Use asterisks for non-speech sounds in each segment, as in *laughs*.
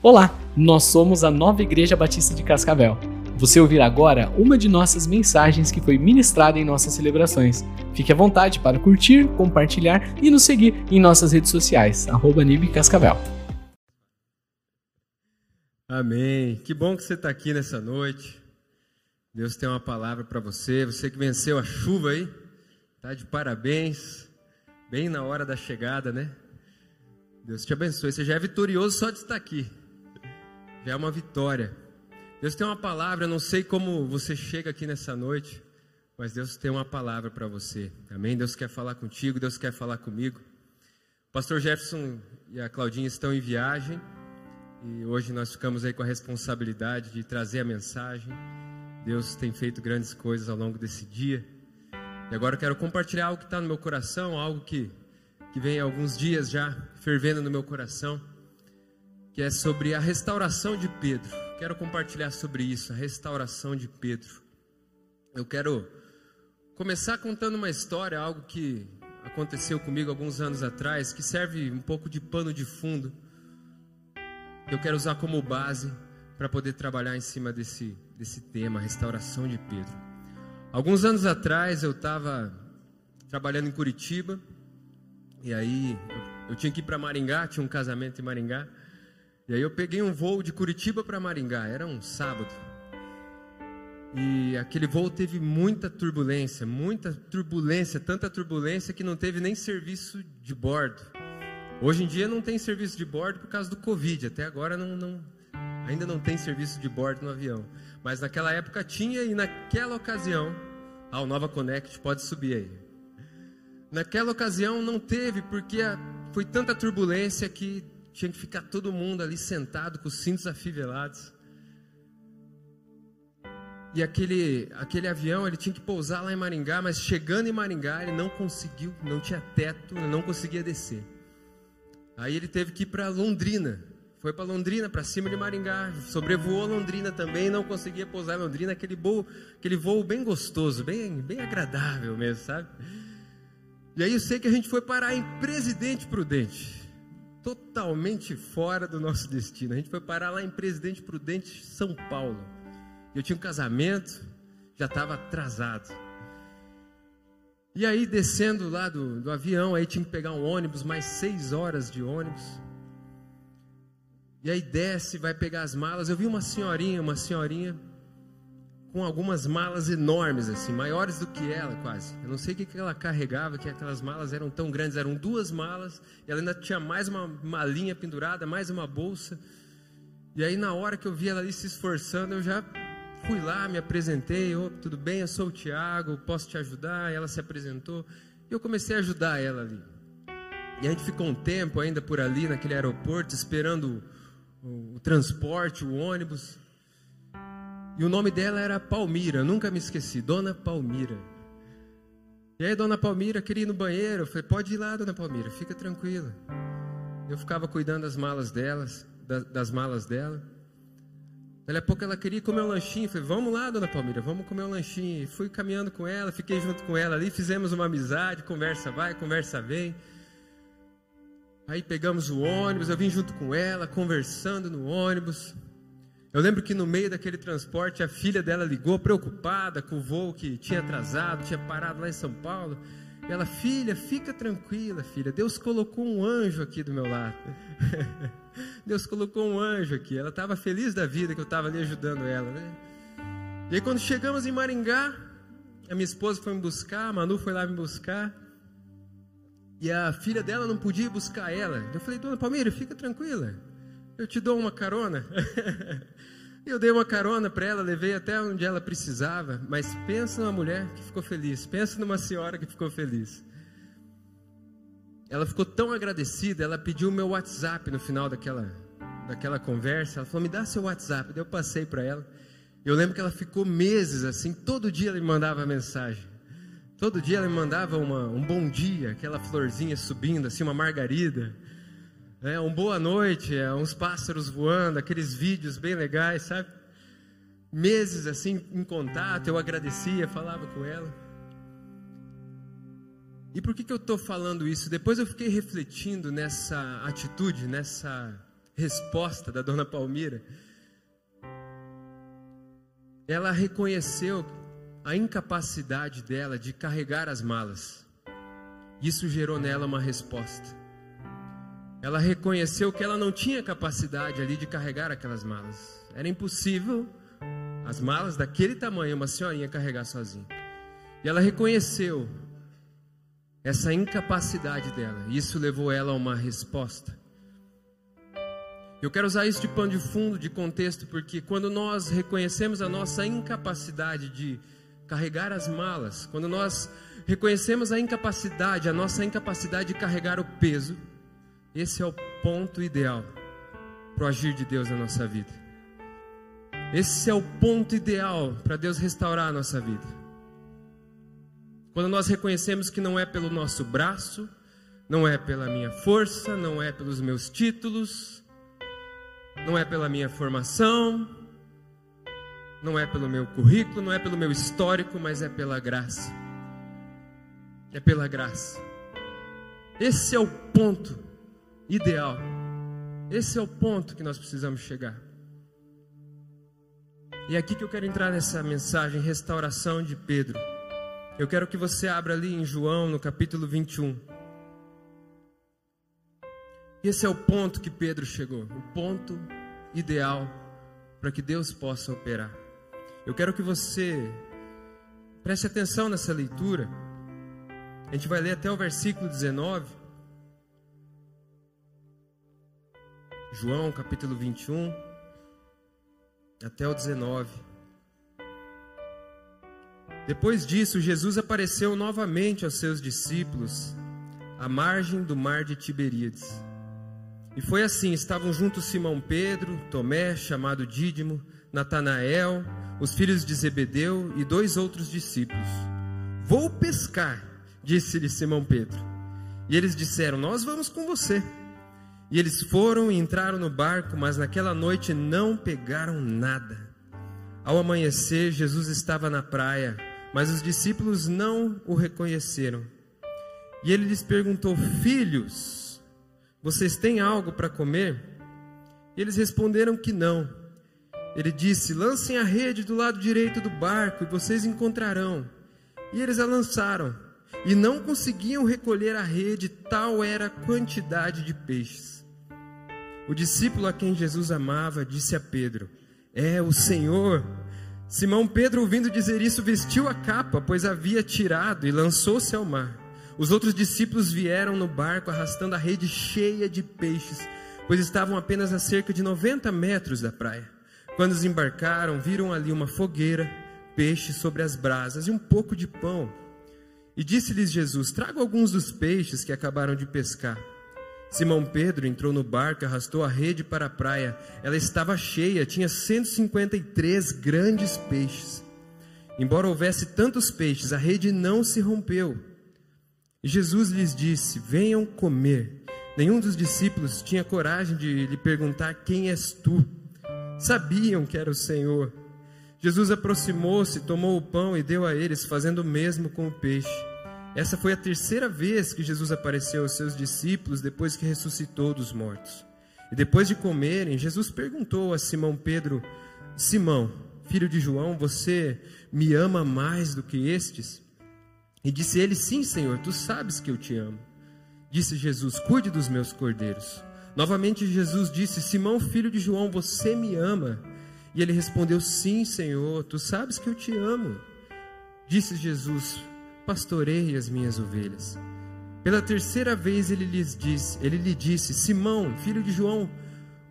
Olá, nós somos a Nova Igreja Batista de Cascavel. Você ouvirá agora uma de nossas mensagens que foi ministrada em nossas celebrações. Fique à vontade para curtir, compartilhar e nos seguir em nossas redes sociais, Cascavel. Amém. Que bom que você está aqui nessa noite. Deus tem uma palavra para você. Você que venceu a chuva aí, tá de parabéns. Bem na hora da chegada, né? Deus te abençoe. Você já é vitorioso só de estar aqui já é uma vitória. Deus tem uma palavra, eu não sei como você chega aqui nessa noite, mas Deus tem uma palavra para você. Amém? Deus quer falar contigo, Deus quer falar comigo. O pastor Jefferson e a Claudinha estão em viagem e hoje nós ficamos aí com a responsabilidade de trazer a mensagem. Deus tem feito grandes coisas ao longo desse dia. E agora eu quero compartilhar algo que está no meu coração, algo que, que vem há alguns dias já fervendo no meu coração que é sobre a restauração de Pedro. Quero compartilhar sobre isso, a restauração de Pedro. Eu quero começar contando uma história, algo que aconteceu comigo alguns anos atrás, que serve um pouco de pano de fundo. Eu quero usar como base para poder trabalhar em cima desse, desse tema, restauração de Pedro. Alguns anos atrás eu estava trabalhando em Curitiba, e aí eu, eu tinha que ir para Maringá, tinha um casamento em Maringá. E aí eu peguei um voo de Curitiba para Maringá, era um sábado. E aquele voo teve muita turbulência, muita turbulência, tanta turbulência que não teve nem serviço de bordo. Hoje em dia não tem serviço de bordo por causa do Covid, até agora não, não, ainda não tem serviço de bordo no avião. Mas naquela época tinha e naquela ocasião, ah, o Nova Connect pode subir aí. Naquela ocasião não teve porque foi tanta turbulência que tinha que ficar todo mundo ali sentado com os cintos afivelados. E aquele, aquele avião, ele tinha que pousar lá em Maringá, mas chegando em Maringá, ele não conseguiu, não tinha teto, não conseguia descer. Aí ele teve que ir para Londrina. Foi para Londrina, para cima de Maringá, sobrevoou Londrina também, não conseguia pousar em Londrina, aquele voo, aquele voo bem gostoso, bem, bem agradável mesmo, sabe? E aí eu sei que a gente foi parar em Presidente Prudente totalmente fora do nosso *laughs* destino. A gente foi parar lá em Presidente Prudente, São Paulo. Eu tinha um casamento, já estava atrasado. E aí, descendo lá do, do avião, aí tinha que pegar um ônibus, mais seis horas de ônibus. E aí desce, vai pegar as malas. Eu vi uma senhorinha, uma senhorinha com algumas malas enormes, assim, maiores do que ela quase. Eu não sei o que, que ela carregava, que aquelas malas eram tão grandes, eram duas malas, e ela ainda tinha mais uma malinha pendurada, mais uma bolsa. E aí, na hora que eu vi ela ali se esforçando, eu já fui lá, me apresentei, oh, tudo bem, eu sou o Tiago, posso te ajudar? E ela se apresentou, e eu comecei a ajudar ela ali. E a gente ficou um tempo ainda por ali, naquele aeroporto, esperando o, o transporte, o ônibus. E o nome dela era Palmira, nunca me esqueci, Dona Palmira. E aí, Dona Palmira queria ir no banheiro. Eu falei, pode ir lá, Dona Palmira, fica tranquila. Eu ficava cuidando das malas delas, das, das malas dela. Daí a pouco ela queria comer um lanchinho. Eu falei, vamos lá, Dona Palmira, vamos comer um lanchinho. E fui caminhando com ela, fiquei junto com ela ali, fizemos uma amizade, conversa vai, conversa vem. Aí pegamos o ônibus, eu vim junto com ela, conversando no ônibus. Eu lembro que no meio daquele transporte a filha dela ligou preocupada com o voo que tinha atrasado, tinha parado lá em São Paulo. E ela, filha, fica tranquila, filha. Deus colocou um anjo aqui do meu lado. *laughs* Deus colocou um anjo aqui. Ela estava feliz da vida que eu estava ali ajudando ela, né? E aí quando chegamos em Maringá, a minha esposa foi me buscar, a Manu foi lá me buscar. E a filha dela não podia ir buscar ela. Eu falei, dona Palmeira, fica tranquila. Eu te dou uma carona. *laughs* Eu dei uma carona para ela, levei até onde ela precisava, mas pensa numa mulher que ficou feliz, pensa numa senhora que ficou feliz. Ela ficou tão agradecida, ela pediu o meu WhatsApp no final daquela, daquela conversa. Ela falou: Me dá seu WhatsApp. Daí eu passei para ela. Eu lembro que ela ficou meses assim, todo dia ela me mandava mensagem. Todo dia ela me mandava uma, um bom dia, aquela florzinha subindo, assim, uma margarida. É, um boa noite, é, uns pássaros voando, aqueles vídeos bem legais, sabe? Meses assim em contato, eu agradecia, falava com ela. E por que, que eu estou falando isso? Depois eu fiquei refletindo nessa atitude, nessa resposta da dona Palmira, ela reconheceu a incapacidade dela de carregar as malas. Isso gerou nela uma resposta. Ela reconheceu que ela não tinha capacidade ali de carregar aquelas malas. Era impossível as malas daquele tamanho uma senhorinha carregar sozinha. E ela reconheceu essa incapacidade dela. Isso levou ela a uma resposta. Eu quero usar isso de pano de fundo, de contexto, porque quando nós reconhecemos a nossa incapacidade de carregar as malas, quando nós reconhecemos a incapacidade, a nossa incapacidade de carregar o peso, esse é o ponto ideal para o agir de Deus na nossa vida. Esse é o ponto ideal para Deus restaurar a nossa vida. Quando nós reconhecemos que não é pelo nosso braço, não é pela minha força, não é pelos meus títulos, não é pela minha formação, não é pelo meu currículo, não é pelo meu histórico, mas é pela graça. É pela graça. Esse é o ponto ideal. Esse é o ponto que nós precisamos chegar. E é aqui que eu quero entrar nessa mensagem, restauração de Pedro. Eu quero que você abra ali em João, no capítulo 21. Esse é o ponto que Pedro chegou, o ponto ideal para que Deus possa operar. Eu quero que você preste atenção nessa leitura. A gente vai ler até o versículo 19. João capítulo 21, até o 19. Depois disso, Jesus apareceu novamente aos seus discípulos à margem do mar de Tiberíades. E foi assim: estavam juntos Simão Pedro, Tomé, chamado Dídimo, Natanael, os filhos de Zebedeu e dois outros discípulos. Vou pescar, disse-lhe Simão Pedro. E eles disseram: Nós vamos com você. E eles foram e entraram no barco, mas naquela noite não pegaram nada. Ao amanhecer, Jesus estava na praia, mas os discípulos não o reconheceram. E ele lhes perguntou: Filhos, vocês têm algo para comer? E eles responderam que não. Ele disse: Lancem a rede do lado direito do barco e vocês encontrarão. E eles a lançaram e não conseguiam recolher a rede, tal era a quantidade de peixes. O discípulo a quem Jesus amava disse a Pedro: É o Senhor. Simão Pedro, ouvindo dizer isso, vestiu a capa, pois havia tirado, e lançou-se ao mar. Os outros discípulos vieram no barco arrastando a rede cheia de peixes, pois estavam apenas a cerca de 90 metros da praia. Quando desembarcaram, viram ali uma fogueira, peixes sobre as brasas e um pouco de pão. E disse-lhes Jesus: Trago alguns dos peixes que acabaram de pescar. Simão Pedro entrou no barco arrastou a rede para a praia. Ela estava cheia, tinha 153 grandes peixes. Embora houvesse tantos peixes, a rede não se rompeu. Jesus lhes disse: Venham comer. Nenhum dos discípulos tinha coragem de lhe perguntar: Quem és tu? sabiam que era o Senhor. Jesus aproximou-se, tomou o pão e deu a eles, fazendo o mesmo com o peixe. Essa foi a terceira vez que Jesus apareceu aos seus discípulos depois que ressuscitou dos mortos. E depois de comerem, Jesus perguntou a Simão Pedro: Simão, filho de João, você me ama mais do que estes? E disse ele: Sim, Senhor, tu sabes que eu te amo. Disse Jesus: Cuide dos meus cordeiros. Novamente Jesus disse: Simão, filho de João, você me ama? E ele respondeu: Sim, Senhor, tu sabes que eu te amo. Disse Jesus: Pastorei as minhas ovelhas. Pela terceira vez ele lhes disse, ele lhe disse: Simão, filho de João,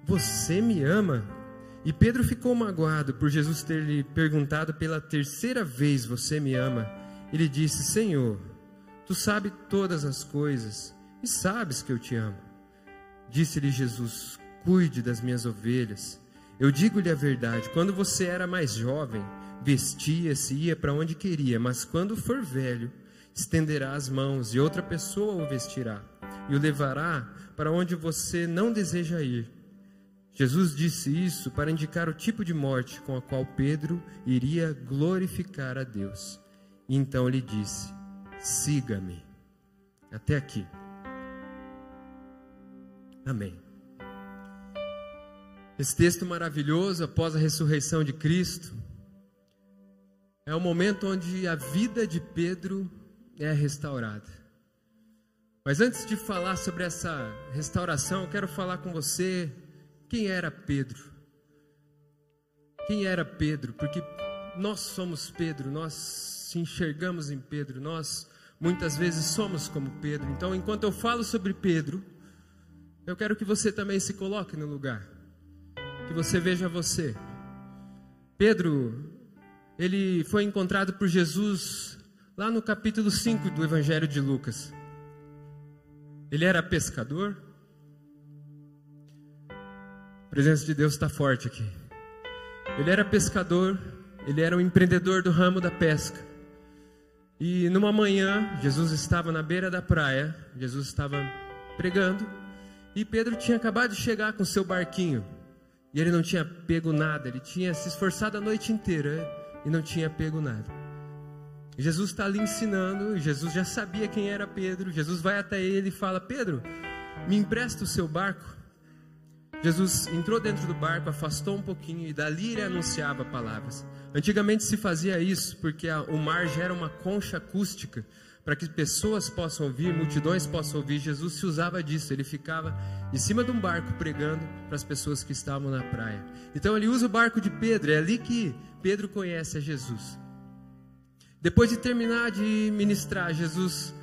você me ama? E Pedro ficou magoado por Jesus ter lhe perguntado pela terceira vez: Você me ama? Ele disse: Senhor, tu sabes todas as coisas e sabes que eu te amo. Disse-lhe Jesus: Cuide das minhas ovelhas. Eu digo-lhe a verdade: quando você era mais jovem, vestia-se e ia para onde queria, mas quando for velho, estenderá as mãos e outra pessoa o vestirá e o levará para onde você não deseja ir. Jesus disse isso para indicar o tipo de morte com a qual Pedro iria glorificar a Deus. Então ele disse: Siga-me. Até aqui. Amém. Esse texto maravilhoso, após a ressurreição de Cristo, é o momento onde a vida de Pedro é restaurada. Mas antes de falar sobre essa restauração, eu quero falar com você quem era Pedro. Quem era Pedro? Porque nós somos Pedro, nós se enxergamos em Pedro, nós muitas vezes somos como Pedro. Então, enquanto eu falo sobre Pedro, eu quero que você também se coloque no lugar, que você veja você. Pedro, ele foi encontrado por Jesus lá no capítulo 5 do Evangelho de Lucas. Ele era pescador. A presença de Deus está forte aqui. Ele era pescador, ele era um empreendedor do ramo da pesca. E numa manhã, Jesus estava na beira da praia, Jesus estava pregando, e Pedro tinha acabado de chegar com seu barquinho. E ele não tinha pego nada, ele tinha se esforçado a noite inteira e não tinha pego nada. Jesus está ali ensinando, Jesus já sabia quem era Pedro. Jesus vai até ele e fala: Pedro, me empresta o seu barco. Jesus entrou dentro do barco, afastou um pouquinho e dali ele anunciava palavras. Antigamente se fazia isso porque a, o mar gera uma concha acústica para que pessoas possam ouvir, multidões possam ouvir. Jesus se usava disso, ele ficava em cima de um barco pregando para as pessoas que estavam na praia. Então ele usa o barco de Pedro, é ali que Pedro conhece a Jesus. Depois de terminar de ministrar, Jesus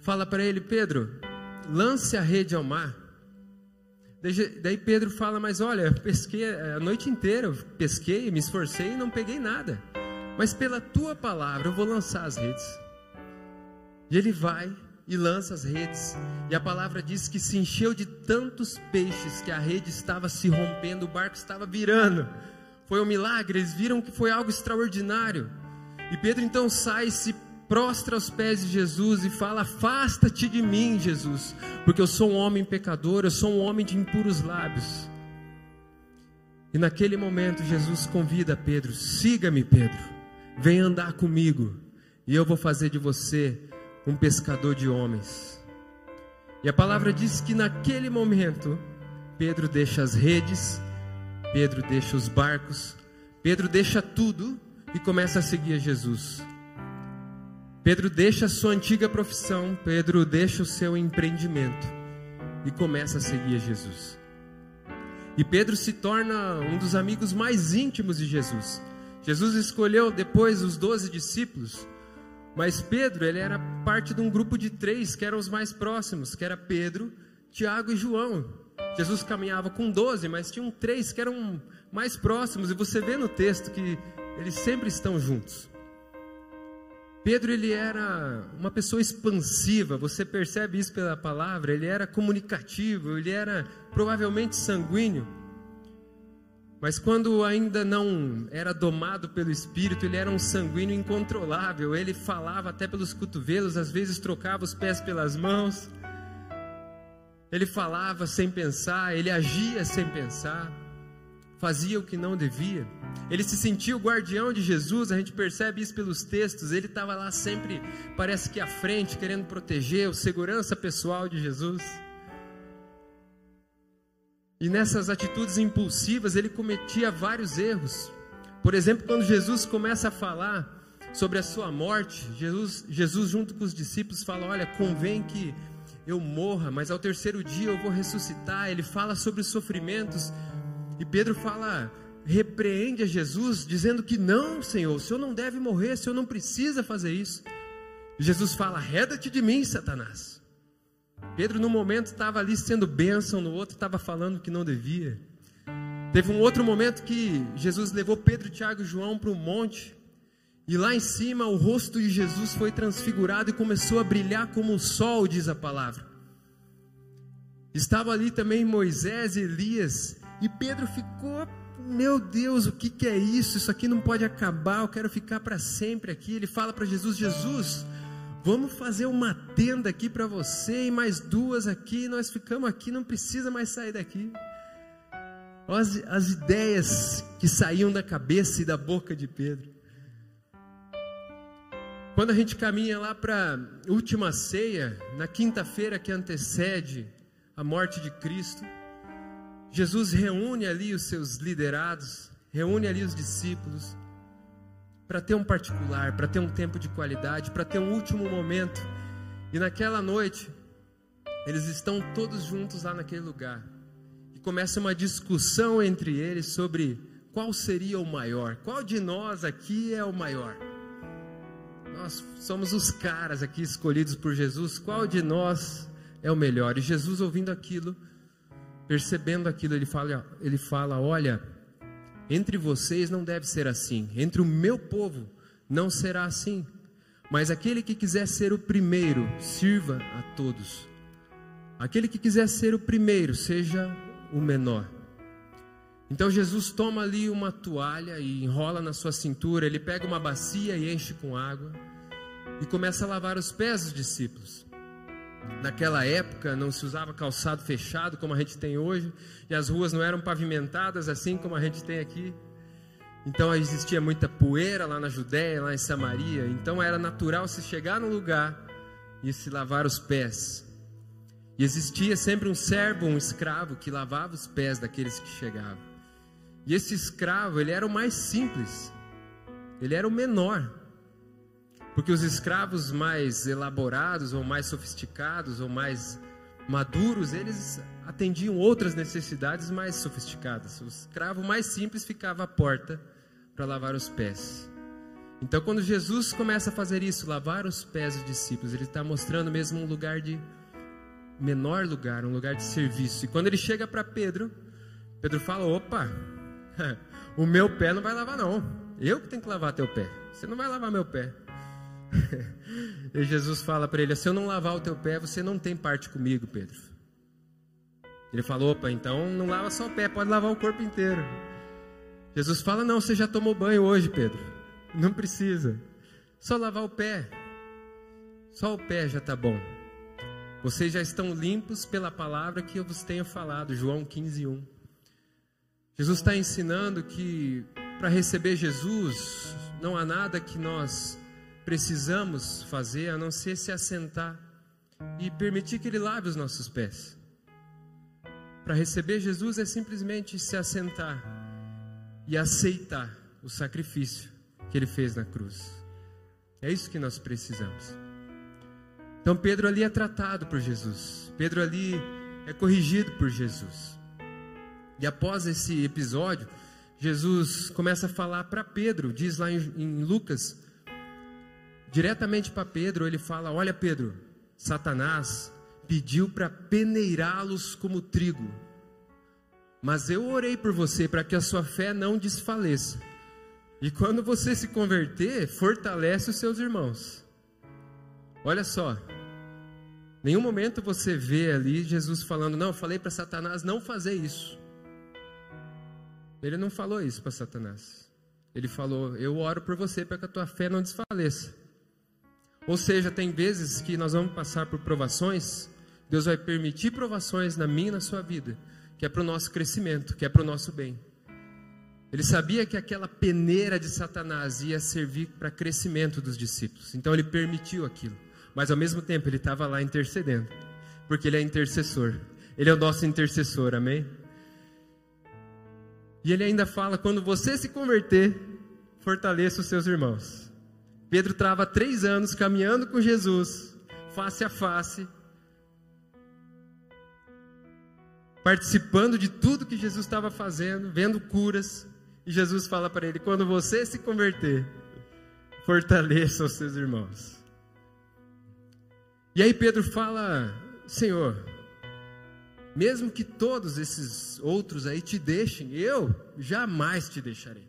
fala para ele: Pedro, lance a rede ao mar. Daí Pedro fala: Mas olha, eu pesquei a noite inteira, eu pesquei, me esforcei e não peguei nada. Mas pela tua palavra eu vou lançar as redes. E ele vai e lança as redes. E a palavra diz que se encheu de tantos peixes que a rede estava se rompendo, o barco estava virando. Foi um milagre, eles viram que foi algo extraordinário. E Pedro então sai, se prostra aos pés de Jesus e fala: Afasta-te de mim, Jesus, porque eu sou um homem pecador, eu sou um homem de impuros lábios. E naquele momento Jesus convida Pedro: Siga-me, Pedro, vem andar comigo, e eu vou fazer de você um pescador de homens. E a palavra diz que naquele momento Pedro deixa as redes, Pedro deixa os barcos, Pedro deixa tudo e começa a seguir a Jesus. Pedro deixa a sua antiga profissão, Pedro deixa o seu empreendimento e começa a seguir a Jesus. E Pedro se torna um dos amigos mais íntimos de Jesus. Jesus escolheu depois os doze discípulos, mas Pedro ele era parte de um grupo de três que eram os mais próximos, que era Pedro, Tiago e João. Jesus caminhava com doze, mas tinham três que eram mais próximos, e você vê no texto que eles sempre estão juntos. Pedro ele era uma pessoa expansiva, você percebe isso pela palavra, ele era comunicativo, ele era provavelmente sanguíneo. Mas quando ainda não era domado pelo espírito, ele era um sanguíneo incontrolável. Ele falava até pelos cotovelos, às vezes trocava os pés pelas mãos. Ele falava sem pensar, ele agia sem pensar fazia o que não devia. Ele se sentia o guardião de Jesus, a gente percebe isso pelos textos. Ele estava lá sempre, parece que à frente, querendo proteger o segurança pessoal de Jesus. E nessas atitudes impulsivas, ele cometia vários erros. Por exemplo, quando Jesus começa a falar sobre a sua morte, Jesus, Jesus junto com os discípulos fala: Olha, convém que eu morra, mas ao terceiro dia eu vou ressuscitar. Ele fala sobre os sofrimentos e Pedro fala, repreende a Jesus, dizendo que não, Senhor, o Senhor não deve morrer, o Senhor não precisa fazer isso. Jesus fala: reda-te de mim, Satanás. Pedro, no momento, estava ali sendo bênção, no outro, estava falando que não devia. Teve um outro momento que Jesus levou Pedro, Tiago e João para um monte, e lá em cima o rosto de Jesus foi transfigurado e começou a brilhar como o sol, diz a palavra. Estava ali também Moisés e Elias, e Pedro ficou, meu Deus, o que, que é isso? Isso aqui não pode acabar, eu quero ficar para sempre aqui. Ele fala para Jesus: Jesus, vamos fazer uma tenda aqui para você e mais duas aqui. Nós ficamos aqui, não precisa mais sair daqui. As, as ideias que saíam da cabeça e da boca de Pedro. Quando a gente caminha lá para a última ceia, na quinta-feira que antecede a morte de Cristo, Jesus reúne ali os seus liderados, reúne ali os discípulos, para ter um particular, para ter um tempo de qualidade, para ter um último momento. E naquela noite, eles estão todos juntos lá naquele lugar. E começa uma discussão entre eles sobre qual seria o maior, qual de nós aqui é o maior. Nós somos os caras aqui escolhidos por Jesus, qual de nós é o melhor? E Jesus, ouvindo aquilo, percebendo aquilo, ele fala, ele fala: Olha, entre vocês não deve ser assim, entre o meu povo não será assim. Mas aquele que quiser ser o primeiro, sirva a todos. Aquele que quiser ser o primeiro, seja o menor. Então Jesus toma ali uma toalha e enrola na sua cintura, ele pega uma bacia e enche com água e começa a lavar os pés dos discípulos. Naquela época não se usava calçado fechado como a gente tem hoje, e as ruas não eram pavimentadas assim como a gente tem aqui. Então existia muita poeira lá na Judéia, lá em Samaria. Então era natural se chegar no lugar e se lavar os pés. E existia sempre um servo, um escravo que lavava os pés daqueles que chegavam. E esse escravo, ele era o mais simples. Ele era o menor. Porque os escravos mais elaborados, ou mais sofisticados, ou mais maduros, eles atendiam outras necessidades mais sofisticadas. O escravo mais simples ficava à porta para lavar os pés. Então, quando Jesus começa a fazer isso, lavar os pés dos discípulos, ele está mostrando mesmo um lugar de menor lugar, um lugar de serviço. E quando ele chega para Pedro, Pedro fala: opa, *laughs* o meu pé não vai lavar, não. Eu que tenho que lavar teu pé. Você não vai lavar meu pé. *laughs* e Jesus fala para ele: Se eu não lavar o teu pé, você não tem parte comigo, Pedro. Ele falou: opa, então não lava só o pé, pode lavar o corpo inteiro. Jesus fala: Não, você já tomou banho hoje, Pedro. Não precisa. Só lavar o pé. Só o pé já está bom. Vocês já estão limpos pela palavra que eu vos tenho falado. João 15, 1. Jesus está ensinando que para receber Jesus, não há nada que nós precisamos fazer a não ser se assentar e permitir que Ele lave os nossos pés. Para receber Jesus é simplesmente se assentar e aceitar o sacrifício que Ele fez na cruz. É isso que nós precisamos. Então Pedro ali é tratado por Jesus. Pedro ali é corrigido por Jesus. E após esse episódio, Jesus começa a falar para Pedro, diz lá em, Lucas diretamente para Pedro, ele fala: Olha, Pedro, Satanás pediu para peneirá-los como trigo, mas eu orei por você para que a sua fé não desfaleça. E quando você se converter, fortalece os seus irmãos. Olha só, nenhum momento você vê ali Jesus falando: Não, eu falei para Satanás não fazer isso. Ele não falou isso para Satanás. Ele falou: Eu oro por você para que a tua fé não desfaleça. Ou seja, tem vezes que nós vamos passar por provações, Deus vai permitir provações na minha e na sua vida, que é para o nosso crescimento, que é para o nosso bem. Ele sabia que aquela peneira de Satanás ia servir para crescimento dos discípulos, então ele permitiu aquilo, mas ao mesmo tempo ele estava lá intercedendo, porque ele é intercessor, ele é o nosso intercessor, amém? E ele ainda fala: quando você se converter, fortaleça os seus irmãos. Pedro trava três anos caminhando com Jesus, face a face, participando de tudo que Jesus estava fazendo, vendo curas. E Jesus fala para ele: quando você se converter, fortaleça os seus irmãos. E aí Pedro fala: Senhor, mesmo que todos esses outros aí te deixem, eu jamais te deixarei.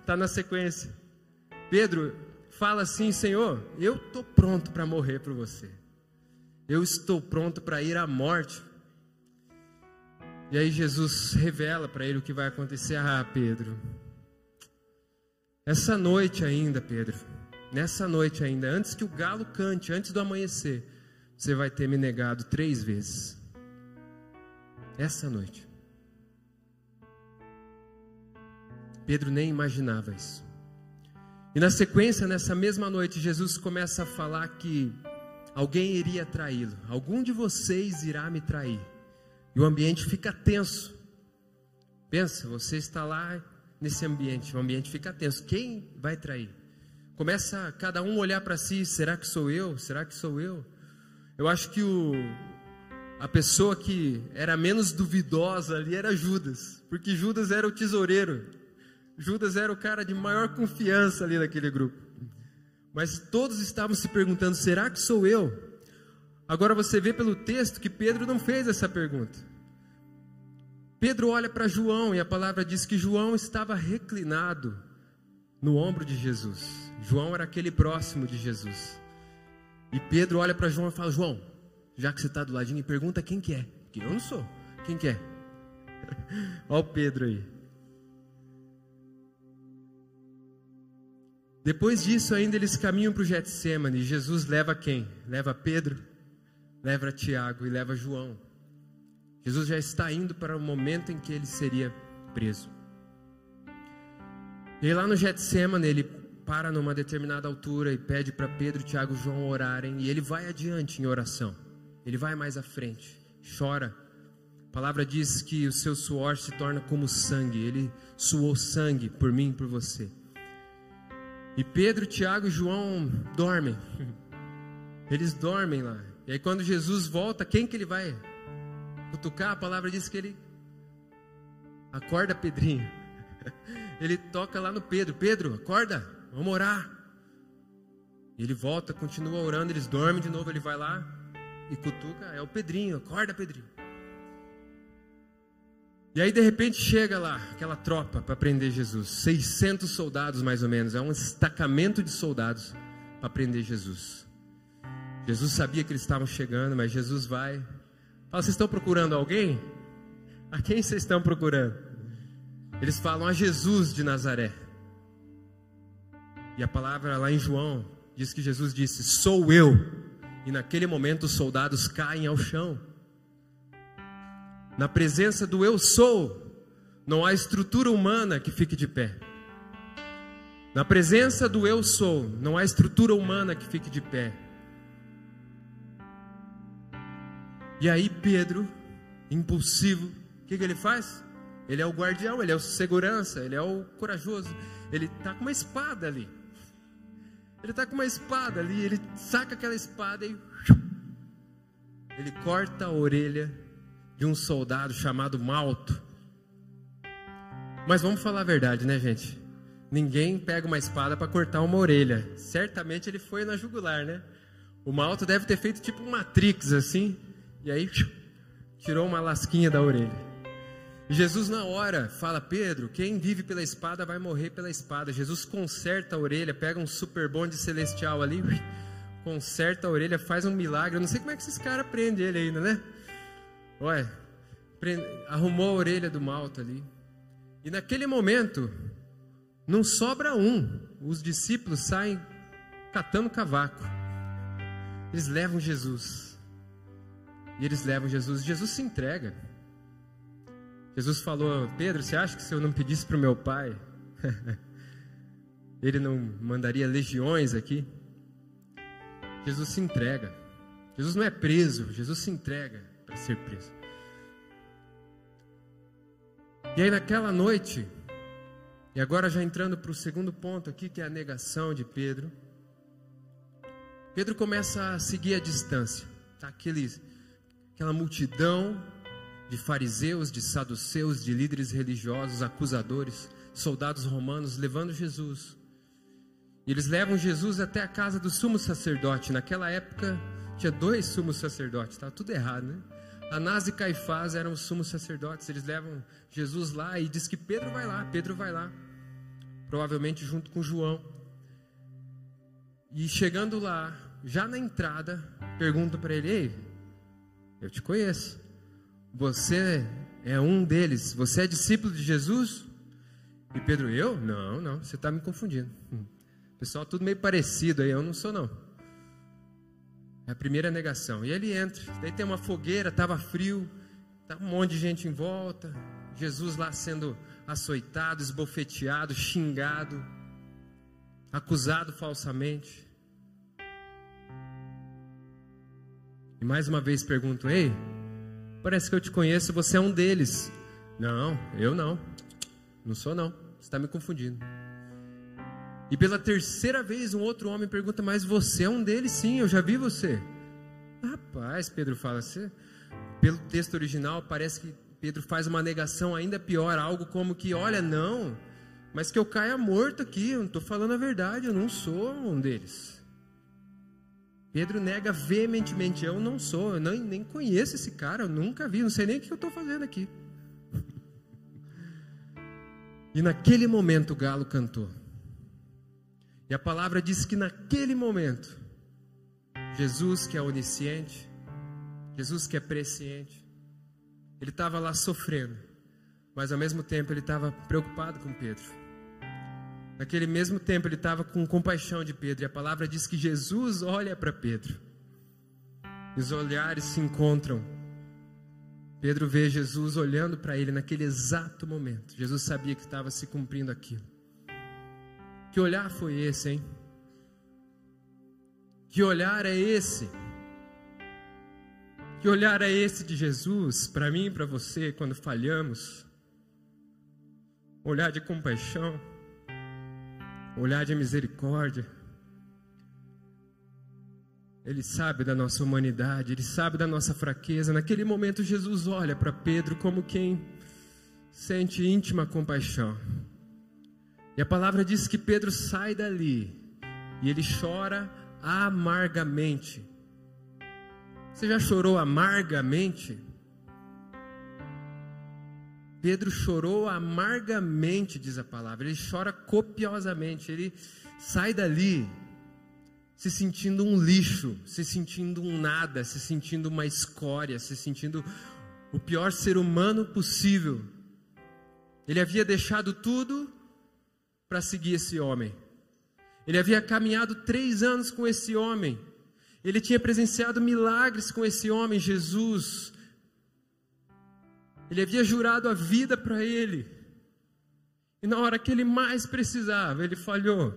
Está *laughs* na sequência. Pedro fala assim: Senhor, eu estou pronto para morrer por você. Eu estou pronto para ir à morte. E aí Jesus revela para ele o que vai acontecer. Ah, Pedro, essa noite ainda, Pedro, nessa noite ainda, antes que o galo cante, antes do amanhecer, você vai ter me negado três vezes. Essa noite. Pedro nem imaginava isso. E na sequência, nessa mesma noite, Jesus começa a falar que alguém iria traí-lo. Algum de vocês irá me trair. E o ambiente fica tenso. Pensa, você está lá nesse ambiente, o ambiente fica tenso. Quem vai trair? Começa cada um olhar para si: será que sou eu? Será que sou eu? Eu acho que o, a pessoa que era menos duvidosa ali era Judas, porque Judas era o tesoureiro. Judas era o cara de maior confiança ali naquele grupo. Mas todos estavam se perguntando: será que sou eu? Agora você vê pelo texto que Pedro não fez essa pergunta. Pedro olha para João e a palavra diz que João estava reclinado no ombro de Jesus. João era aquele próximo de Jesus. E Pedro olha para João e fala: João, já que você está do ladinho, pergunta quem que é. Que eu não sou. Quem que é? *laughs* Olha o Pedro aí. Depois disso, ainda eles caminham para o Getsemane. Jesus leva quem? Leva Pedro, leva Tiago e leva João. Jesus já está indo para o momento em que ele seria preso. E lá no Getsemane, ele para numa determinada altura e pede para Pedro, Tiago e João orarem. E ele vai adiante em oração. Ele vai mais à frente, chora. A palavra diz que o seu suor se torna como sangue. Ele suou sangue por mim e por você. E Pedro, Tiago e João dormem. Eles dormem lá. E aí quando Jesus volta, quem que ele vai cutucar? A palavra diz que ele acorda Pedrinho. *laughs* Ele toca lá no Pedro. Pedro, acorda, vamos orar. Ele volta, continua orando, eles dormem de novo, ele vai lá e cutuca, é o Pedrinho, acorda Pedrinho. E aí de repente chega lá aquela tropa para prender Jesus, 600 soldados mais ou menos, é um destacamento de soldados para prender Jesus. Jesus sabia que eles estavam chegando, mas Jesus vai. Fala, vocês estão procurando alguém? A quem vocês estão procurando? Eles falam a Jesus de Nazaré. E a palavra lá em João diz que Jesus disse: Sou eu. E naquele momento os soldados caem ao chão. Na presença do eu sou, não há estrutura humana que fique de pé. Na presença do eu sou, não há estrutura humana que fique de pé. E aí Pedro, impulsivo, o que, que ele faz? Ele é o guardião, ele é o segurança, ele é o corajoso. Ele está com uma espada ali. Ele está com uma espada ali, ele saca aquela espada e ele corta a orelha de um soldado chamado Malto. Mas vamos falar a verdade, né, gente? Ninguém pega uma espada para cortar uma orelha. Certamente ele foi na jugular, né? O Malto deve ter feito tipo um Matrix assim, e aí tirou uma lasquinha da orelha. Jesus na hora fala: Pedro, quem vive pela espada vai morrer pela espada. Jesus conserta a orelha, pega um super bonde celestial ali, conserta a orelha, faz um milagre. Eu não sei como é que esses caras prendem ele ainda, né? Olha, arrumou a orelha do malto ali. E naquele momento, não sobra um. Os discípulos saem catando cavaco. Eles levam Jesus. E eles levam Jesus. Jesus se entrega. Jesus falou: Pedro, você acha que se eu não pedisse para o meu pai, *laughs* ele não mandaria legiões aqui? Jesus se entrega. Jesus não é preso, Jesus se entrega ser preso. E aí naquela noite, e agora já entrando para o segundo ponto aqui, que é a negação de Pedro. Pedro começa a seguir a distância, tá? Aqueles, aquela multidão de fariseus, de saduceus, de líderes religiosos, acusadores, soldados romanos levando Jesus. E eles levam Jesus até a casa do sumo sacerdote. Naquela época tinha dois sumos sacerdotes, estava tudo errado, né? Anás e Caifás eram os sumos sacerdotes. Eles levam Jesus lá e diz que Pedro vai lá, Pedro vai lá, provavelmente junto com João. E chegando lá, já na entrada, perguntam para ele: Ei, eu te conheço. Você é um deles. Você é discípulo de Jesus? E Pedro, eu? Não, não, você está me confundindo. Hum. Pessoal, tudo meio parecido aí, eu não sou não. É a primeira negação. E ele entra, daí tem uma fogueira, estava frio, tá um monte de gente em volta. Jesus lá sendo açoitado, esbofeteado, xingado, acusado falsamente. E mais uma vez pergunto: Ei, parece que eu te conheço, você é um deles. Não, eu não. Não sou não. Você está me confundindo. E pela terceira vez um outro homem pergunta: Mas você é um deles? Sim, eu já vi você. Rapaz, Pedro fala assim. Pelo texto original, parece que Pedro faz uma negação ainda pior, algo como que: Olha, não, mas que eu caia morto aqui, eu não estou falando a verdade, eu não sou um deles. Pedro nega veementemente: Eu não sou, eu nem, nem conheço esse cara, eu nunca vi, não sei nem o que eu estou fazendo aqui. E naquele momento o galo cantou. E a palavra diz que naquele momento, Jesus, que é onisciente, Jesus, que é presciente, ele estava lá sofrendo, mas ao mesmo tempo ele estava preocupado com Pedro. Naquele mesmo tempo ele estava com compaixão de Pedro, e a palavra diz que Jesus olha para Pedro, os olhares se encontram. Pedro vê Jesus olhando para ele naquele exato momento. Jesus sabia que estava se cumprindo aquilo. Que olhar foi esse, hein? Que olhar é esse? Que olhar é esse de Jesus para mim e para você quando falhamos? Olhar de compaixão, olhar de misericórdia. Ele sabe da nossa humanidade, ele sabe da nossa fraqueza. Naquele momento, Jesus olha para Pedro como quem sente íntima compaixão. E a palavra diz que Pedro sai dali e ele chora amargamente. Você já chorou amargamente? Pedro chorou amargamente, diz a palavra. Ele chora copiosamente. Ele sai dali se sentindo um lixo, se sentindo um nada, se sentindo uma escória, se sentindo o pior ser humano possível. Ele havia deixado tudo para seguir esse homem. Ele havia caminhado três anos com esse homem. Ele tinha presenciado milagres com esse homem, Jesus. Ele havia jurado a vida para ele. E na hora que ele mais precisava, ele falhou.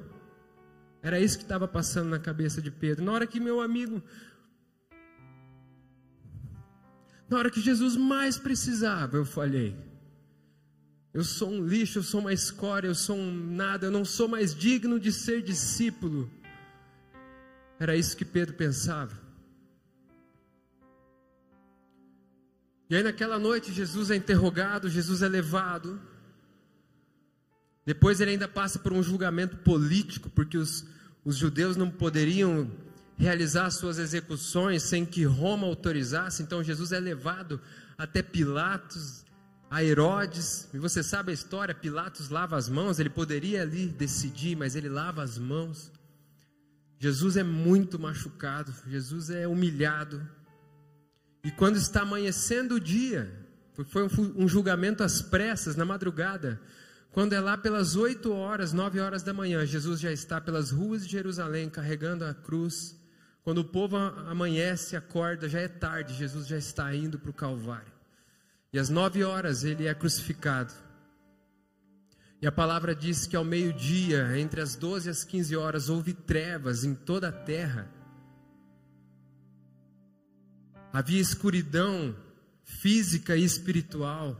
Era isso que estava passando na cabeça de Pedro. Na hora que meu amigo. Na hora que Jesus mais precisava, eu falhei. Eu sou um lixo, eu sou uma escória, eu sou um nada, eu não sou mais digno de ser discípulo. Era isso que Pedro pensava. E aí naquela noite Jesus é interrogado, Jesus é levado. Depois ele ainda passa por um julgamento político, porque os, os judeus não poderiam realizar suas execuções sem que Roma autorizasse. Então Jesus é levado até Pilatos, a Herodes, e você sabe a história, Pilatos lava as mãos, ele poderia ali decidir, mas ele lava as mãos. Jesus é muito machucado, Jesus é humilhado. E quando está amanhecendo o dia, foi um julgamento às pressas, na madrugada, quando é lá pelas oito horas, nove horas da manhã, Jesus já está pelas ruas de Jerusalém carregando a cruz. Quando o povo amanhece, acorda, já é tarde, Jesus já está indo para o Calvário. E às nove horas ele é crucificado. E a palavra diz que ao meio-dia, entre as doze e as quinze horas, houve trevas em toda a terra. Havia escuridão física e espiritual.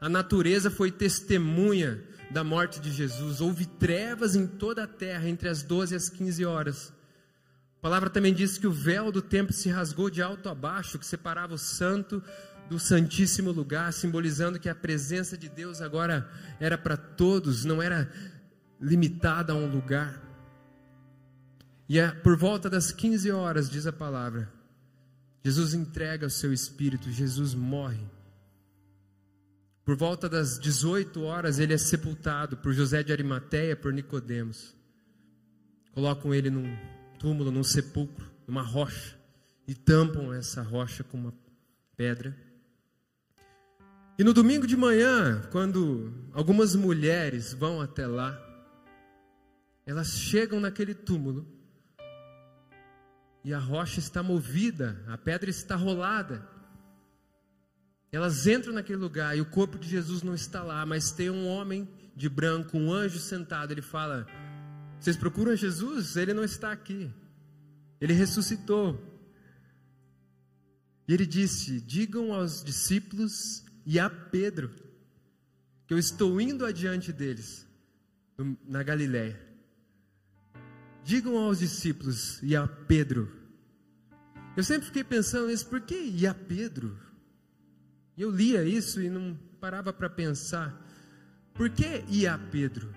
A natureza foi testemunha da morte de Jesus. Houve trevas em toda a terra entre as doze e as quinze horas. A palavra também diz que o véu do templo se rasgou de alto a baixo, que separava o santo do Santíssimo Lugar, simbolizando que a presença de Deus agora era para todos, não era limitada a um lugar. E é por volta das 15 horas, diz a palavra, Jesus entrega o seu espírito, Jesus morre. Por volta das 18 horas, ele é sepultado por José de Arimateia, por Nicodemos. Colocam ele num túmulo, num sepulcro, numa rocha, e tampam essa rocha com uma pedra. E no domingo de manhã, quando algumas mulheres vão até lá, elas chegam naquele túmulo e a rocha está movida, a pedra está rolada. Elas entram naquele lugar e o corpo de Jesus não está lá, mas tem um homem de branco, um anjo sentado. Ele fala: Vocês procuram Jesus? Ele não está aqui. Ele ressuscitou. E ele disse: Digam aos discípulos e a Pedro que eu estou indo adiante deles na Galiléia. Digam aos discípulos e a Pedro. Eu sempre fiquei pensando nisso, por que e a Pedro? Eu lia isso e não parava para pensar. Por que e a Pedro?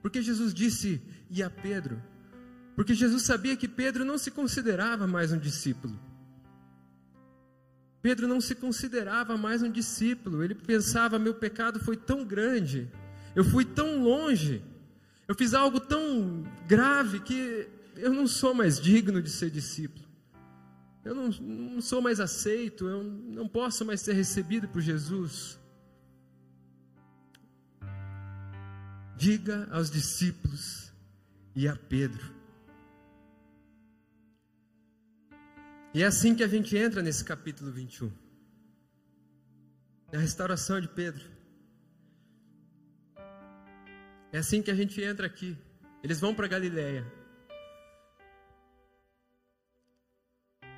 Porque Jesus disse e a Pedro? Porque Jesus sabia que Pedro não se considerava mais um discípulo. Pedro não se considerava mais um discípulo. Ele pensava: meu pecado foi tão grande, eu fui tão longe, eu fiz algo tão grave que eu não sou mais digno de ser discípulo. Eu não, não sou mais aceito, eu não posso mais ser recebido por Jesus. Diga aos discípulos e a Pedro E é assim que a gente entra nesse capítulo 21. Na restauração de Pedro. É assim que a gente entra aqui. Eles vão para Galiléia.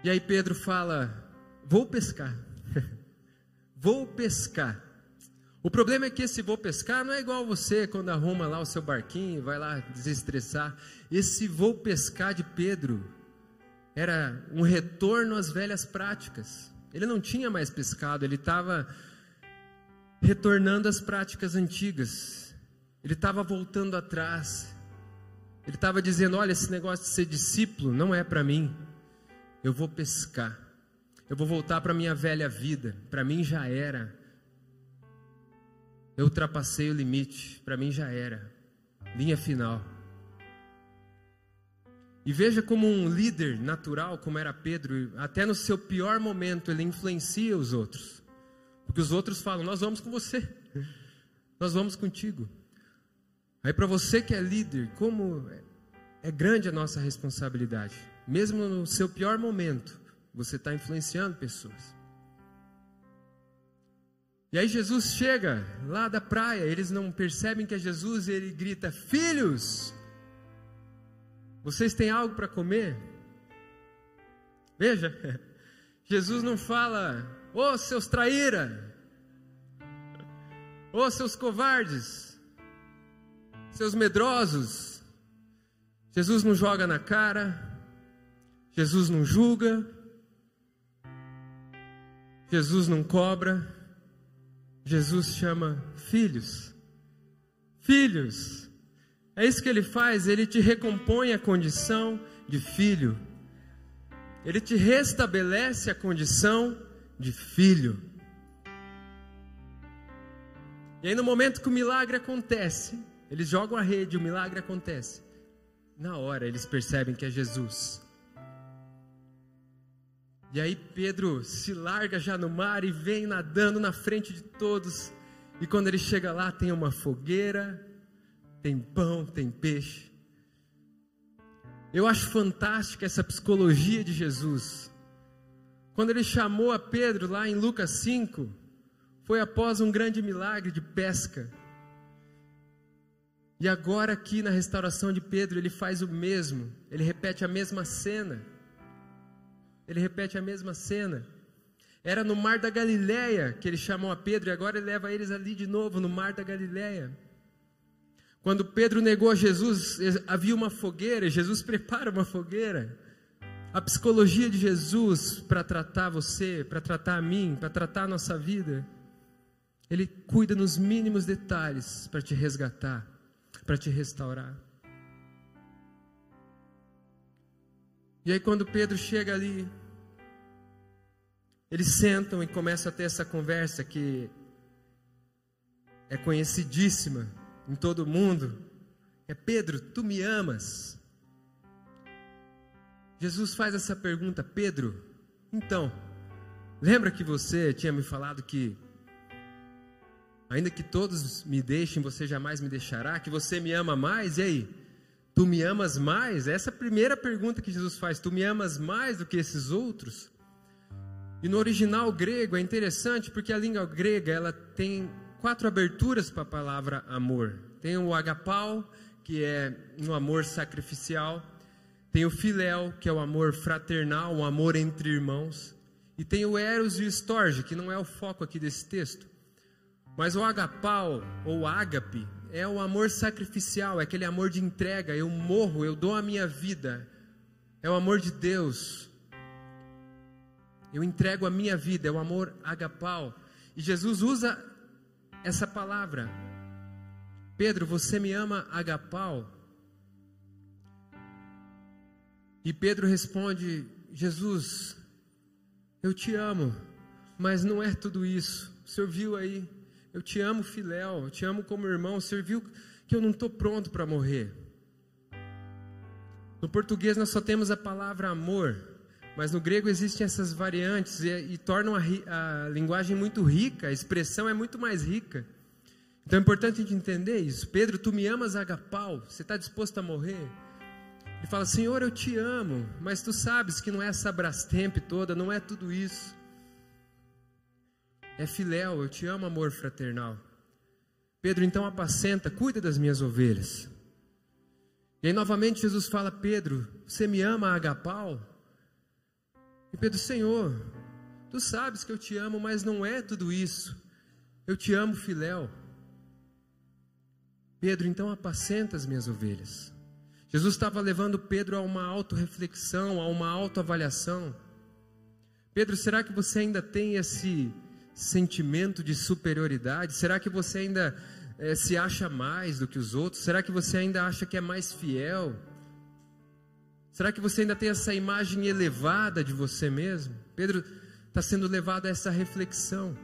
E aí Pedro fala: Vou pescar. *laughs* vou pescar. O problema é que esse vou pescar não é igual você quando arruma lá o seu barquinho, vai lá desestressar. Esse vou pescar de Pedro era um retorno às velhas práticas. Ele não tinha mais pescado, ele estava retornando às práticas antigas. Ele estava voltando atrás. Ele estava dizendo: Olha, esse negócio de ser discípulo não é para mim. Eu vou pescar. Eu vou voltar para minha velha vida. Para mim já era. Eu ultrapassei o limite. Para mim já era. Linha final. E veja como um líder natural, como era Pedro, até no seu pior momento ele influencia os outros. Porque os outros falam: Nós vamos com você, nós vamos contigo. Aí, para você que é líder, como é grande a nossa responsabilidade, mesmo no seu pior momento, você está influenciando pessoas. E aí Jesus chega lá da praia, eles não percebem que é Jesus ele grita: Filhos, vocês têm algo para comer? Veja, *laughs* Jesus não fala, ô oh, seus traíra, ô oh, seus covardes, seus medrosos. Jesus não joga na cara, Jesus não julga, Jesus não cobra, Jesus chama filhos. Filhos, é isso que ele faz, ele te recompõe a condição de filho. Ele te restabelece a condição de filho. E aí, no momento que o milagre acontece, eles jogam a rede, o milagre acontece. Na hora, eles percebem que é Jesus. E aí, Pedro se larga já no mar e vem nadando na frente de todos. E quando ele chega lá, tem uma fogueira, tem pão, tem peixe. Eu acho fantástica essa psicologia de Jesus. Quando ele chamou a Pedro lá em Lucas 5, foi após um grande milagre de pesca. E agora, aqui na restauração de Pedro, ele faz o mesmo, ele repete a mesma cena. Ele repete a mesma cena. Era no mar da Galileia que ele chamou a Pedro, e agora ele leva eles ali de novo, no mar da Galileia. Quando Pedro negou a Jesus, havia uma fogueira, Jesus prepara uma fogueira. A psicologia de Jesus para tratar você, para tratar a mim, para tratar a nossa vida, ele cuida nos mínimos detalhes para te resgatar, para te restaurar. E aí, quando Pedro chega ali, eles sentam e começam a ter essa conversa que é conhecidíssima em todo mundo é: Pedro, tu me amas? Jesus faz essa pergunta, Pedro, então, lembra que você tinha me falado que, ainda que todos me deixem, você jamais me deixará, que você me ama mais? E aí, tu me amas mais? Essa é a primeira pergunta que Jesus faz: tu me amas mais do que esses outros? E no original grego é interessante porque a língua grega ela tem quatro aberturas para a palavra amor. Tem o agapau, que é um amor sacrificial. Tem o filéu, que é o amor fraternal, um amor entre irmãos. E tem o eros e o storge, que não é o foco aqui desse texto. Mas o agapau, ou ágape, é o amor sacrificial, é aquele amor de entrega. Eu morro, eu dou a minha vida. É o amor de Deus. Eu entrego a minha vida, é o amor agapau. E Jesus usa essa palavra. Pedro, você me ama agapau? E Pedro responde: Jesus, eu te amo, mas não é tudo isso. O senhor viu aí? Eu te amo, filéu, eu te amo como irmão. O senhor viu que eu não estou pronto para morrer. No português nós só temos a palavra amor, mas no grego existem essas variantes e, e tornam a, a linguagem muito rica, a expressão é muito mais rica. Então é importante a gente entender isso. Pedro, tu me amas agapau, você está disposto a morrer? Ele fala, Senhor, eu te amo, mas tu sabes que não é essa brastemp toda, não é tudo isso. É filéu, eu te amo, amor fraternal. Pedro, então apacenta, cuida das minhas ovelhas. E aí novamente Jesus fala, Pedro, você me ama agapau? E Pedro, Senhor, tu sabes que eu te amo, mas não é tudo isso. Eu te amo, filéu. Pedro, então apacenta as minhas ovelhas. Jesus estava levando Pedro a uma autorreflexão, a uma autoavaliação. Pedro, será que você ainda tem esse sentimento de superioridade? Será que você ainda é, se acha mais do que os outros? Será que você ainda acha que é mais fiel? Será que você ainda tem essa imagem elevada de você mesmo? Pedro está sendo levado a essa reflexão.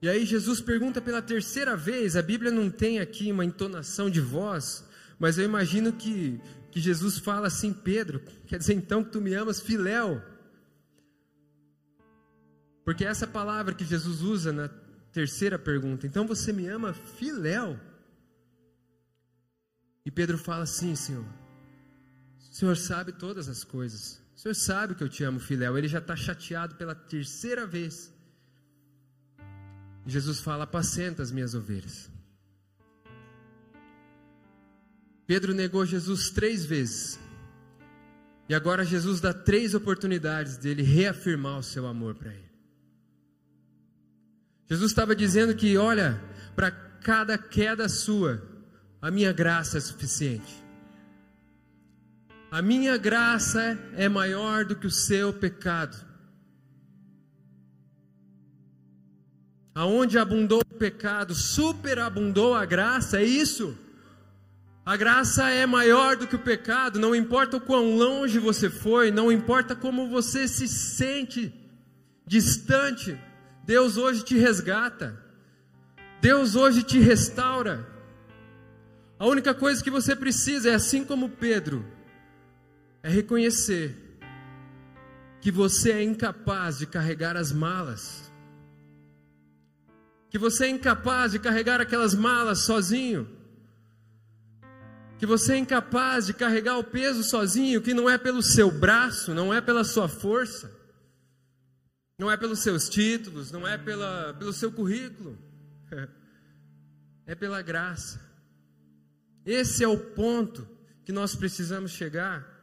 E aí Jesus pergunta pela terceira vez, a Bíblia não tem aqui uma entonação de voz, mas eu imagino que, que Jesus fala assim, Pedro, quer dizer então que tu me amas, filéu. Porque é essa palavra que Jesus usa na terceira pergunta, então você me ama, filéu. E Pedro fala assim, Senhor, Senhor sabe todas as coisas, o Senhor sabe que eu te amo, filéu. Ele já está chateado pela terceira vez. Jesus fala: apacenta as minhas ovelhas. Pedro negou Jesus três vezes. E agora Jesus dá três oportunidades dele reafirmar o seu amor para ele. Jesus estava dizendo que, olha, para cada queda sua, a minha graça é suficiente. A minha graça é maior do que o seu pecado. Aonde abundou o pecado, superabundou a graça, é isso. A graça é maior do que o pecado, não importa o quão longe você foi, não importa como você se sente distante, Deus hoje te resgata, Deus hoje te restaura. A única coisa que você precisa é, assim como Pedro, é reconhecer que você é incapaz de carregar as malas, que você é incapaz de carregar aquelas malas sozinho que você é incapaz de carregar o peso sozinho, que não é pelo seu braço, não é pela sua força, não é pelos seus títulos, não é pela, pelo seu currículo, *laughs* é pela graça. Esse é o ponto que nós precisamos chegar.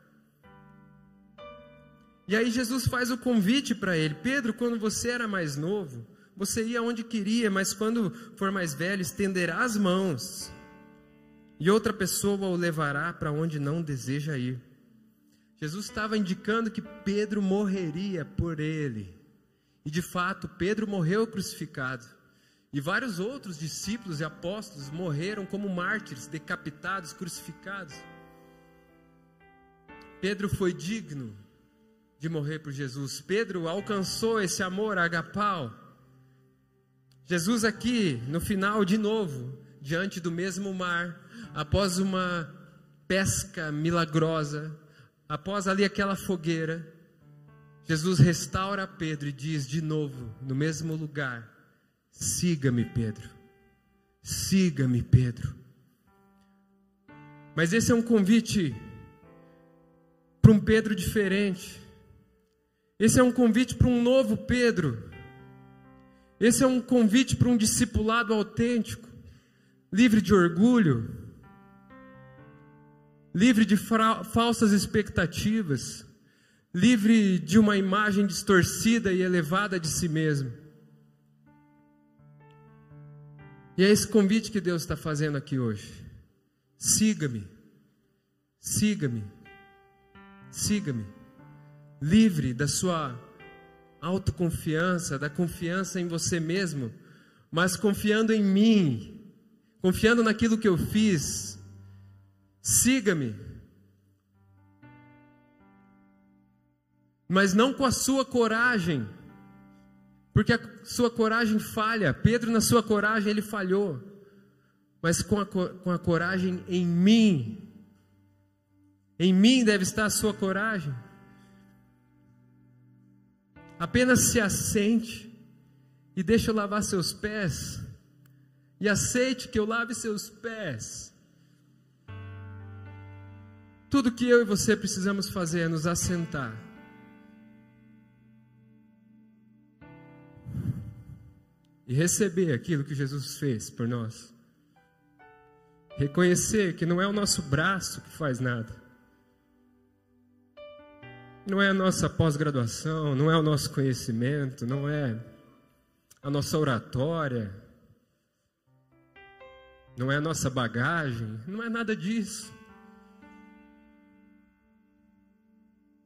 E aí Jesus faz o convite para ele: Pedro, quando você era mais novo, você ia onde queria, mas quando for mais velho, estenderá as mãos e outra pessoa o levará para onde não deseja ir. Jesus estava indicando que Pedro morreria por ele. E de fato, Pedro morreu crucificado. E vários outros discípulos e apóstolos morreram como mártires, decapitados, crucificados. Pedro foi digno de morrer por Jesus. Pedro alcançou esse amor agapau. Jesus aqui, no final, de novo, diante do mesmo mar, após uma pesca milagrosa, após ali aquela fogueira, Jesus restaura Pedro e diz de novo, no mesmo lugar: siga-me, Pedro, siga-me, Pedro. Mas esse é um convite para um Pedro diferente. Esse é um convite para um novo Pedro. Esse é um convite para um discipulado autêntico, livre de orgulho, livre de falsas expectativas, livre de uma imagem distorcida e elevada de si mesmo. E é esse convite que Deus está fazendo aqui hoje. Siga-me, siga-me, siga-me, livre da sua autoconfiança, da confiança em você mesmo, mas confiando em mim, confiando naquilo que eu fiz. Siga-me. Mas não com a sua coragem, porque a sua coragem falha. Pedro, na sua coragem, ele falhou, mas com a, com a coragem em mim. Em mim deve estar a sua coragem. Apenas se assente e deixe eu lavar seus pés. E aceite que eu lave seus pés. Tudo que eu e você precisamos fazer é nos assentar. E receber aquilo que Jesus fez por nós. Reconhecer que não é o nosso braço que faz nada. Não é a nossa pós-graduação, não é o nosso conhecimento, não é a nossa oratória, não é a nossa bagagem, não é nada disso.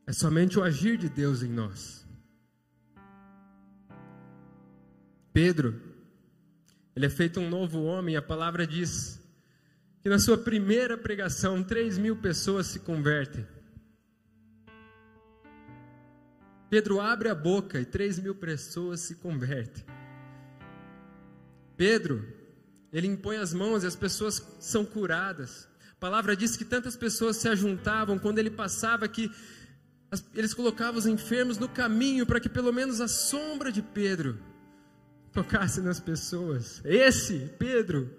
É somente o agir de Deus em nós. Pedro, ele é feito um novo homem, a palavra diz que na sua primeira pregação, três mil pessoas se convertem. Pedro abre a boca e três mil pessoas se convertem. Pedro, ele impõe as mãos e as pessoas são curadas. A palavra diz que tantas pessoas se ajuntavam quando ele passava que eles colocavam os enfermos no caminho para que pelo menos a sombra de Pedro tocasse nas pessoas. Esse Pedro,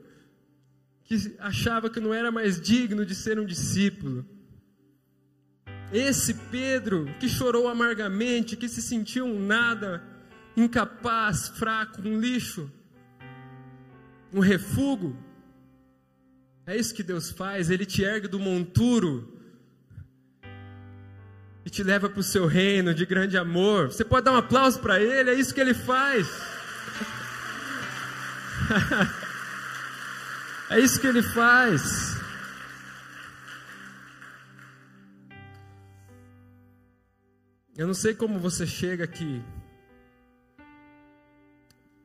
que achava que não era mais digno de ser um discípulo, esse Pedro que chorou amargamente, que se sentiu um nada, incapaz, fraco, um lixo, um refúgio. É isso que Deus faz, Ele te ergue do monturo e te leva para o seu reino de grande amor. Você pode dar um aplauso para Ele, é isso que Ele faz. *laughs* é isso que Ele faz. Eu não sei como você chega aqui,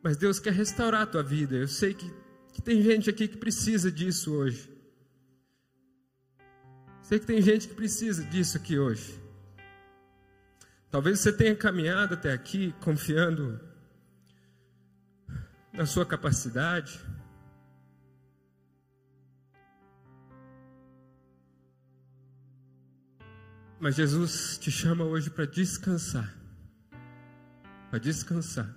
mas Deus quer restaurar a tua vida. Eu sei que, que tem gente aqui que precisa disso hoje. Sei que tem gente que precisa disso aqui hoje. Talvez você tenha caminhado até aqui confiando na sua capacidade. Mas Jesus te chama hoje para descansar. Para descansar.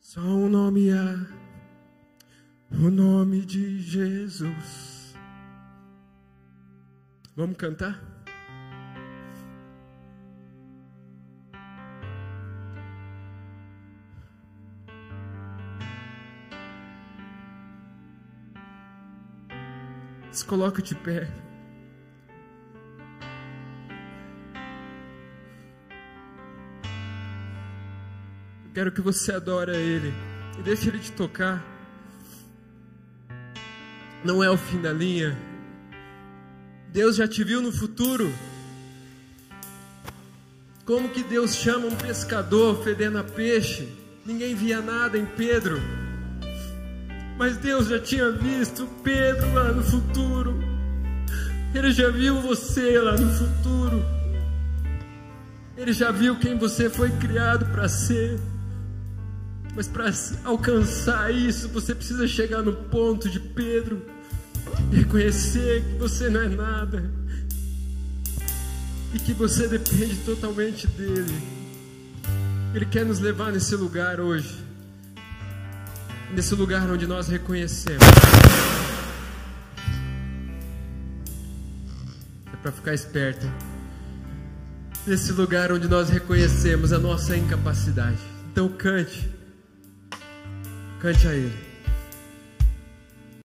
Só um nome há, o nome de Jesus. Vamos cantar? Se coloca de pé. Eu quero que você adore Ele e deixe Ele te tocar. Não é o fim da linha. Deus já te viu no futuro. Como que Deus chama um pescador fedendo a peixe? Ninguém via nada em Pedro. Mas Deus já tinha visto Pedro lá no futuro. Ele já viu você lá no futuro. Ele já viu quem você foi criado para ser. Mas para alcançar isso, você precisa chegar no ponto de Pedro, reconhecer que você não é nada e que você depende totalmente dele. Ele quer nos levar nesse lugar hoje nesse lugar onde nós reconhecemos. É para ficar esperto. Nesse lugar onde nós reconhecemos a nossa incapacidade. Então cante. Cante a Ele.